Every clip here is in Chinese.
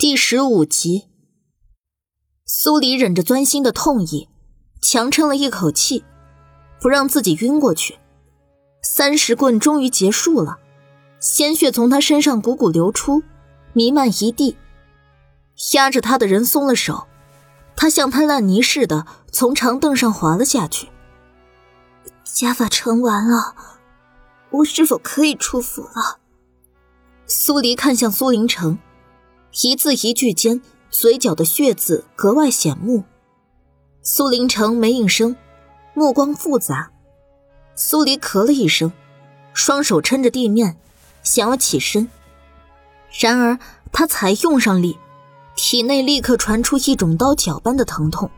第十五集，苏黎忍着钻心的痛意，强撑了一口气，不让自己晕过去。三十棍终于结束了，鲜血从他身上汩汩流出，弥漫一地。压着他的人松了手，他像滩烂泥似的从长凳上滑了下去。家法成完了，我是否可以出府了？苏黎看向苏林城。一字一句间，嘴角的血渍格外显目。苏林城没应声，目光复杂。苏黎咳了一声，双手撑着地面，想要起身。然而他才用上力，体内立刻传出一种刀绞般的疼痛，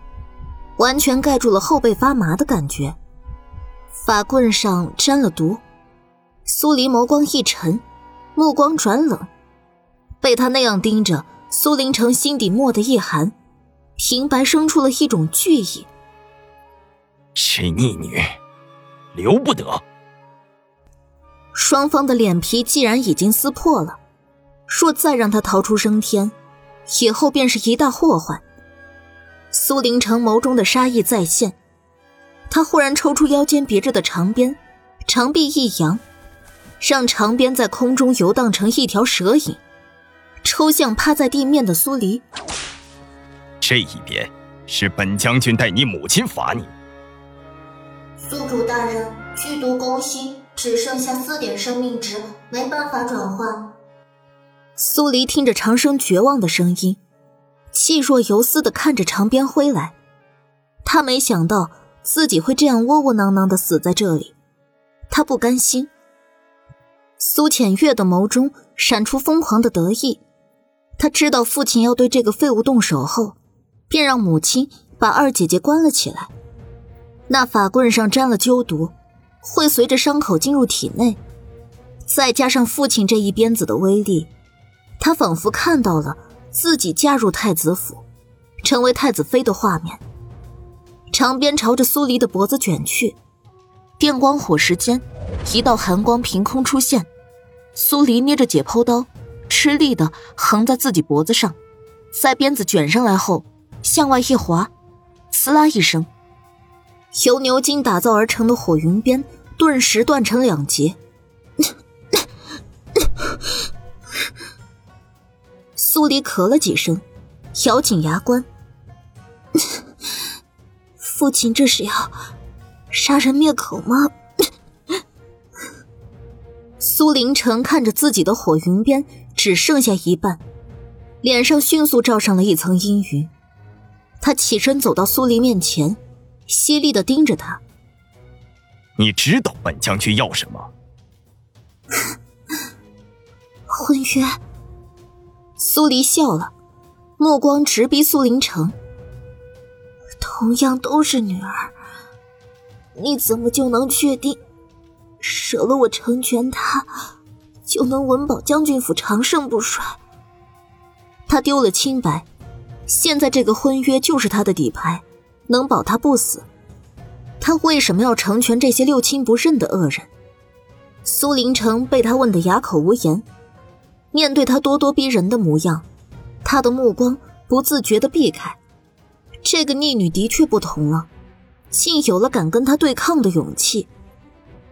完全盖住了后背发麻的感觉。法棍上沾了毒，苏黎眸光一沉，目光转冷。被他那样盯着，苏林城心底蓦地一寒，平白生出了一种惧意。是逆女，留不得。双方的脸皮既然已经撕破了，若再让他逃出升天，以后便是一大祸患。苏林城眸中的杀意再现，他忽然抽出腰间别着的长鞭，长臂一扬，让长鞭在空中游荡成一条蛇影。抽象趴在地面的苏黎，这一边是本将军带你母亲罚你。宿主大人，剧毒攻心，只剩下四点生命值，没办法转换。苏黎听着长生绝望的声音，气若游丝的看着长鞭挥来。他没想到自己会这样窝窝囊囊的死在这里，他不甘心。苏浅月的眸中闪出疯狂的得意。他知道父亲要对这个废物动手后，便让母亲把二姐姐关了起来。那法棍上沾了鸠毒，会随着伤口进入体内。再加上父亲这一鞭子的威力，他仿佛看到了自己嫁入太子府，成为太子妃的画面。长鞭朝着苏黎的脖子卷去，电光火石间，一道寒光凭空出现。苏黎捏着解剖刀。吃力的横在自己脖子上，在鞭子卷上来后，向外一滑，呲啦一声，由牛筋打造而成的火云鞭顿时断成两截。苏黎咳了几声，咬紧牙关。父亲这是要杀人灭口吗？苏林城看着自己的火云鞭。只剩下一半，脸上迅速罩上了一层阴云。他起身走到苏黎面前，犀利的盯着他：“你知道本将军要什么？” 婚约。苏黎笑了，目光直逼苏林城。同样都是女儿，你怎么就能确定，舍了我成全他？就能稳保将军府长盛不衰。他丢了清白，现在这个婚约就是他的底牌，能保他不死。他为什么要成全这些六亲不认的恶人？苏林城被他问得哑口无言。面对他咄咄逼人的模样，他的目光不自觉地避开。这个逆女的确不同了，竟有了敢跟他对抗的勇气。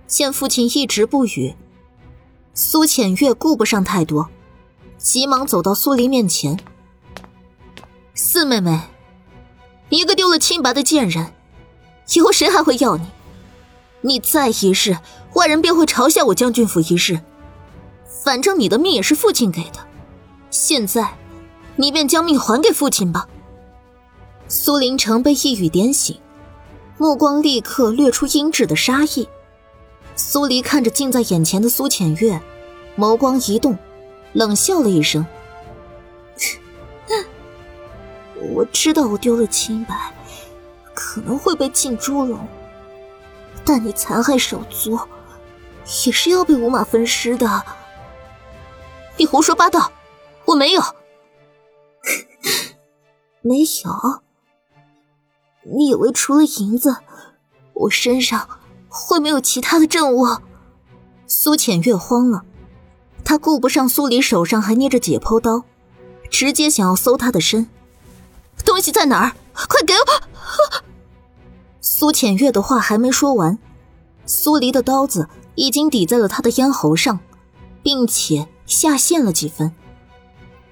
见父亲一直不语。苏浅月顾不上太多，急忙走到苏黎面前。四妹妹，一个丢了清白的贱人，以后谁还会要你？你再一试，外人便会嘲笑我将军府一日。反正你的命也是父亲给的，现在，你便将命还给父亲吧。苏林城被一语点醒，目光立刻掠出阴鸷的杀意。苏黎看着近在眼前的苏浅月，眸光一动，冷笑了一声：“我知道我丢了清白，可能会被进猪笼，但你残害手足，也是要被五马分尸的。”你胡说八道！我没有，没有。你以为除了银子，我身上……会没有其他的证物？苏浅月慌了，他顾不上苏黎手上还捏着解剖刀，直接想要搜他的身。东西在哪儿？快给我！苏浅月的话还没说完，苏黎的刀子已经抵在了他的咽喉上，并且下陷了几分。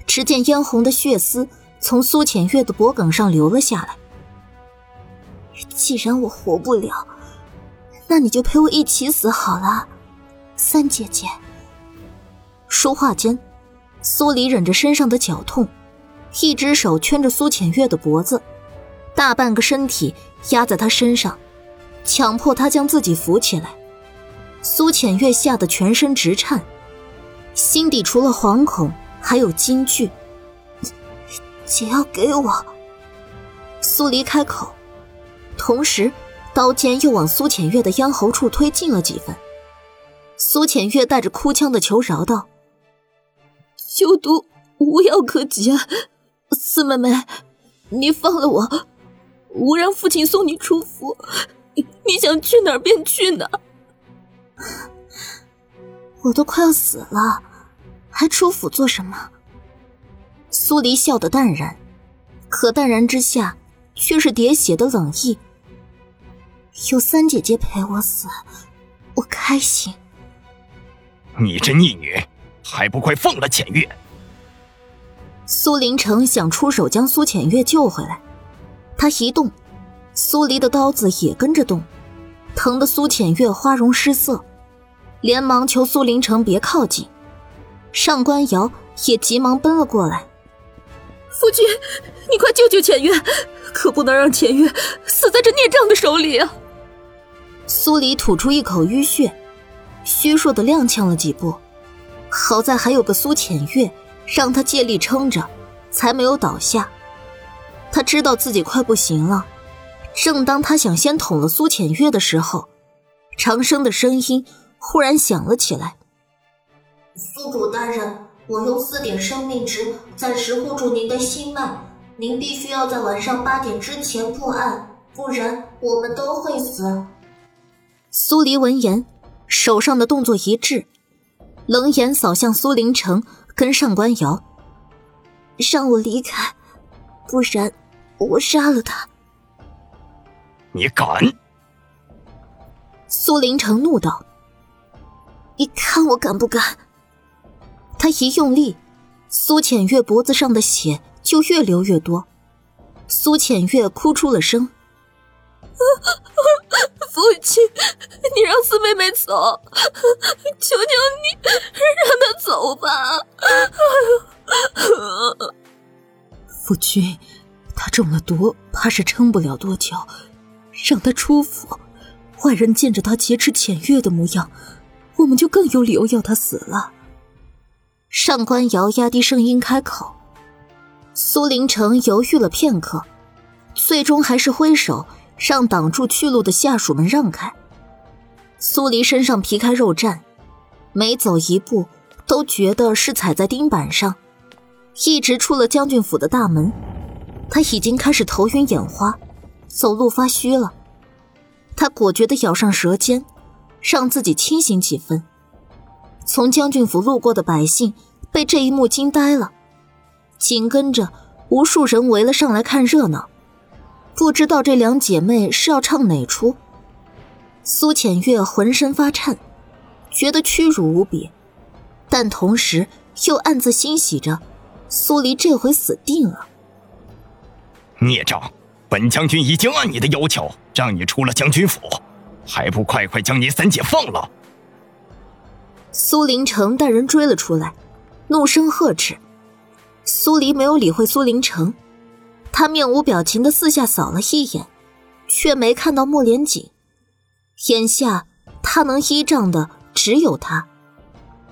只见嫣红的血丝从苏浅月的脖颈上流了下来。既然我活不了，那你就陪我一起死好了，三姐姐。说话间，苏黎忍着身上的绞痛，一只手圈着苏浅月的脖子，大半个身体压在她身上，强迫她将自己扶起来。苏浅月吓得全身直颤，心底除了惶恐，还有惊惧。姐要给我。苏黎开口，同时刀尖又往苏浅月的咽喉处推进了几分。苏浅月带着哭腔的求饶道。修毒无药可解，四妹妹，你放了我，无让父亲送你出府，你想去哪儿便去哪儿。我都快要死了，还出府做什么？苏黎笑得淡然，可淡然之下却是喋血的冷意。有三姐姐陪我死，我开心。你这逆女！还不快放了浅月！苏林城想出手将苏浅月救回来，他一动，苏黎的刀子也跟着动，疼得苏浅月花容失色，连忙求苏林城别靠近。上官瑶也急忙奔了过来：“夫君，你快救救浅月，可不能让浅月死在这孽障的手里啊！”苏黎吐出一口淤血，虚弱的踉跄了几步。好在还有个苏浅月，让他借力撑着，才没有倒下。他知道自己快不行了。正当他想先捅了苏浅月的时候，长生的声音忽然响了起来：“宿主大人，我用四点生命值暂时护住您的心脉，您必须要在晚上八点之前破案，不然我们都会死。”苏黎闻言，手上的动作一滞。冷眼扫向苏林城跟上官瑶，让我离开，不然我杀了他。你敢！苏林城怒道：“你看我敢不敢？”他一用力，苏浅月脖子上的血就越流越多。苏浅月哭出了声。父亲，你让四妹妹走，求求你让她走吧。夫君，她中了毒，怕是撑不了多久，让她出府，外人见着她劫持浅月的模样，我们就更有理由要她死了。上官瑶压低声音开口。苏林城犹豫了片刻，最终还是挥手。让挡住去路的下属们让开。苏黎身上皮开肉绽，每走一步都觉得是踩在钉板上。一直出了将军府的大门，他已经开始头晕眼花，走路发虚了。他果决地咬上舌尖，让自己清醒几分。从将军府路过的百姓被这一幕惊呆了，紧跟着无数人围了上来看热闹。不知道这两姐妹是要唱哪出。苏浅月浑身发颤，觉得屈辱无比，但同时又暗自欣喜着，苏黎这回死定了。孽障！本将军已经按你的要求让你出了将军府，还不快快将你三姐放了！苏林城带人追了出来，怒声呵斥。苏黎没有理会苏林城。他面无表情的四下扫了一眼，却没看到莫连锦。眼下他能依仗的只有他，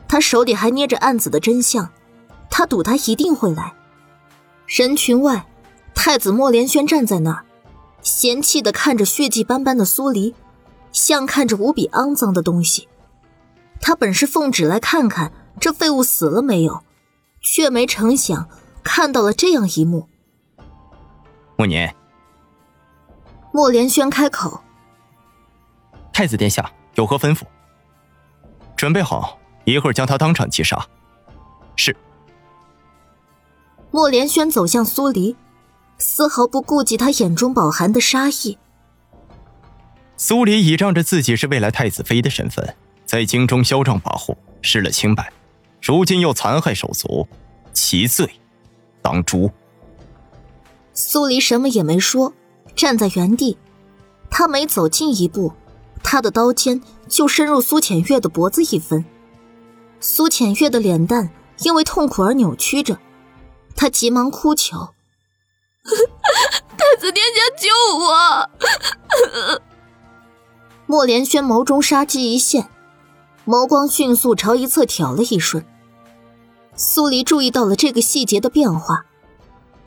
他手里还捏着案子的真相，他赌他一定会来。人群外，太子莫连轩站在那儿，嫌弃的看着血迹斑斑的苏黎，像看着无比肮脏的东西。他本是奉旨来看看这废物死了没有，却没成想看到了这样一幕。莫年，莫连轩开口：“太子殿下有何吩咐？准备好，一会儿将他当场击杀。”是。莫连轩走向苏黎，丝毫不顾及他眼中饱含的杀意。苏黎倚仗着自己是未来太子妃的身份，在京中嚣张跋扈，失了清白，如今又残害手足，其罪当诛。苏黎什么也没说，站在原地。他每走近一步，他的刀尖就深入苏浅月的脖子一分。苏浅月的脸蛋因为痛苦而扭曲着，他急忙哭求：“太子殿下救我！”莫连轩眸中杀机一现，眸光迅速朝一侧挑了一瞬。苏黎注意到了这个细节的变化，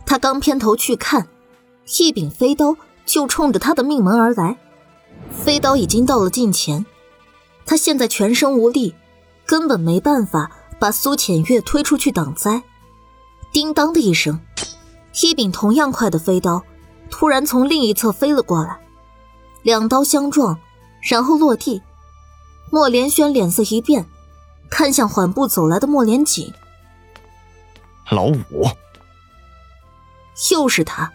他刚偏头去看，一柄飞刀就冲着他的命门而来。飞刀已经到了近前，他现在全身无力，根本没办法把苏浅月推出去挡灾。叮当的一声，一柄同样快的飞刀突然从另一侧飞了过来，两刀相撞。然后落地，莫连轩脸色一变，看向缓步走来的莫连锦。老五，又是他。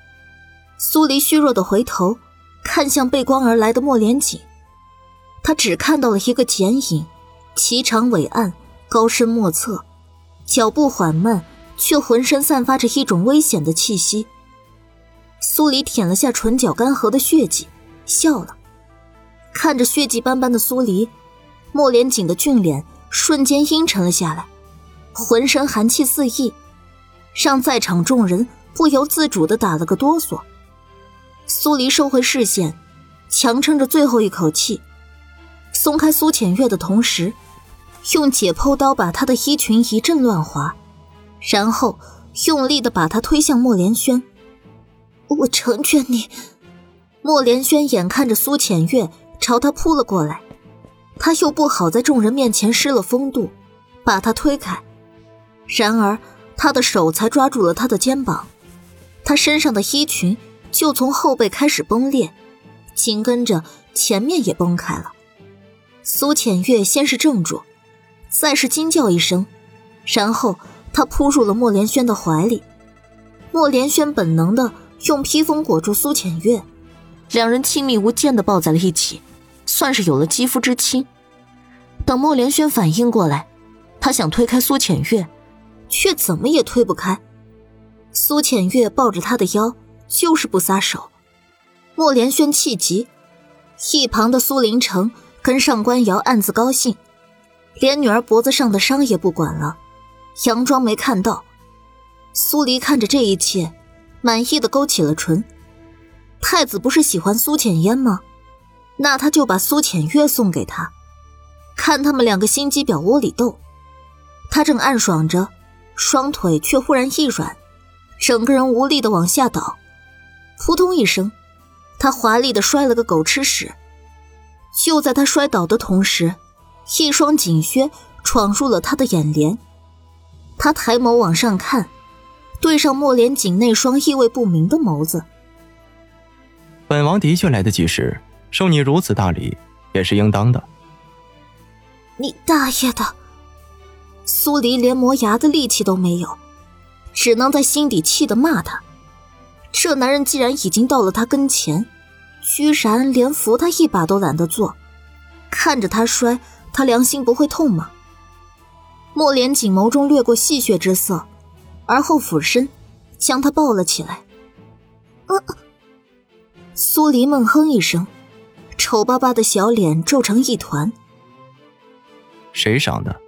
苏黎虚弱的回头，看向背光而来的莫连锦，他只看到了一个剪影，颀长伟岸，高深莫测，脚步缓慢，却浑身散发着一种危险的气息。苏黎舔了下唇角干涸的血迹，笑了。看着血迹斑斑的苏黎，莫连锦的俊脸瞬间阴沉了下来，浑身寒气四溢，让在场众人不由自主的打了个哆嗦。苏黎收回视线，强撑着最后一口气，松开苏浅月的同时，用解剖刀把她的衣裙一阵乱划，然后用力的把她推向莫连轩。我成全你。莫连轩眼看着苏浅月。朝他扑了过来，他又不好在众人面前失了风度，把他推开。然而他的手才抓住了他的肩膀，他身上的衣裙就从后背开始崩裂，紧跟着前面也崩开了。苏浅月先是怔住，再是惊叫一声，然后他扑入了莫连轩的怀里。莫连轩本能的用披风裹住苏浅月，两人亲密无间的抱在了一起。算是有了肌肤之亲。等莫连轩反应过来，他想推开苏浅月，却怎么也推不开。苏浅月抱着他的腰，就是不撒手。莫连轩气急，一旁的苏林城跟上官瑶暗自高兴，连女儿脖子上的伤也不管了，佯装没看到。苏黎看着这一切，满意的勾起了唇。太子不是喜欢苏浅烟吗？那他就把苏浅月送给他，看他们两个心机婊窝里斗。他正暗爽着，双腿却忽然一软，整个人无力的往下倒，扑通一声，他华丽的摔了个狗吃屎。就在他摔倒的同时，一双锦靴闯入了他的眼帘。他抬眸往上看，对上莫连锦那双意味不明的眸子。本王的确来得及时。受你如此大礼，也是应当的。你大爷的！苏黎连磨牙的力气都没有，只能在心底气的骂他。这男人既然已经到了他跟前，居然连扶他一把都懒得做，看着他摔，他良心不会痛吗？莫连锦眸中掠过戏谑之色，而后俯身将他抱了起来。呃，苏黎闷哼一声。丑巴巴的小脸皱成一团。谁赏的？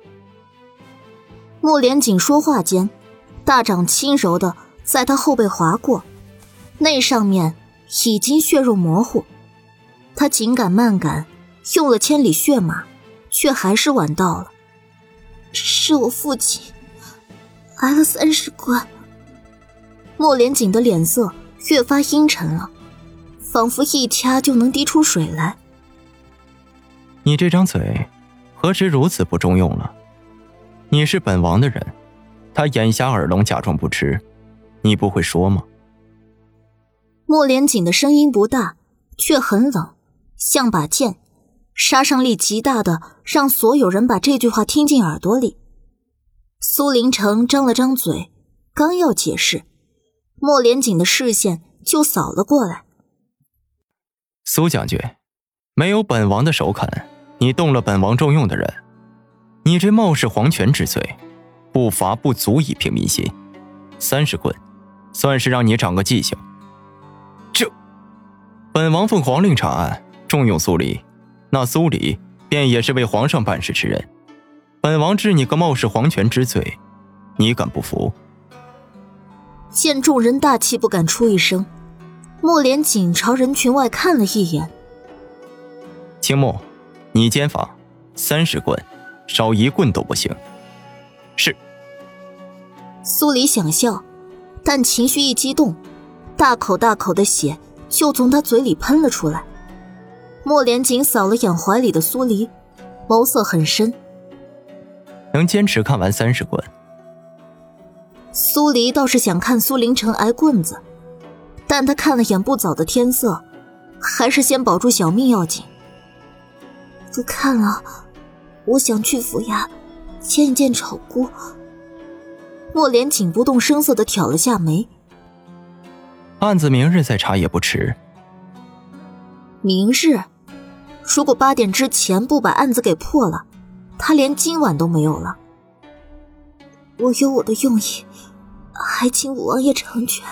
莫连锦说话间，大掌轻柔的在他后背划过，那上面已经血肉模糊。他紧赶慢赶，用了千里血马，却还是晚到了。是我父亲挨了三十棍。莫连锦的脸色越发阴沉了。仿佛一掐就能滴出水来。你这张嘴，何时如此不中用了？你是本王的人，他眼瞎耳聋，假装不知，你不会说吗？莫连锦的声音不大，却很冷，像把剑，杀伤力极大的，让所有人把这句话听进耳朵里。苏林城张了张嘴，刚要解释，莫连锦的视线就扫了过来。苏将军，没有本王的首肯，你动了本王重用的人，你这冒失皇权之罪，不罚不足以平民心。三十棍，算是让你长个记性。这，本王奉皇令查案，重用苏黎，那苏黎便也是为皇上办事之人。本王治你个冒失皇权之罪，你敢不服？见众人大气不敢出一声，莫连锦朝人群外看了一眼。青木，你监法，三十棍，少一棍都不行。是。苏黎想笑，但情绪一激动，大口大口的血就从他嘴里喷了出来。莫连锦扫了眼怀里的苏黎，眸色很深。能坚持看完三十棍。苏黎倒是想看苏林城挨棍子，但他看了眼不早的天色，还是先保住小命要紧。不看了，我想去府衙见一见丑姑。莫连锦不动声色的挑了下眉。案子明日再查也不迟。明日，如果八点之前不把案子给破了，他连今晚都没有了。我有我的用意。还请五王爷成全。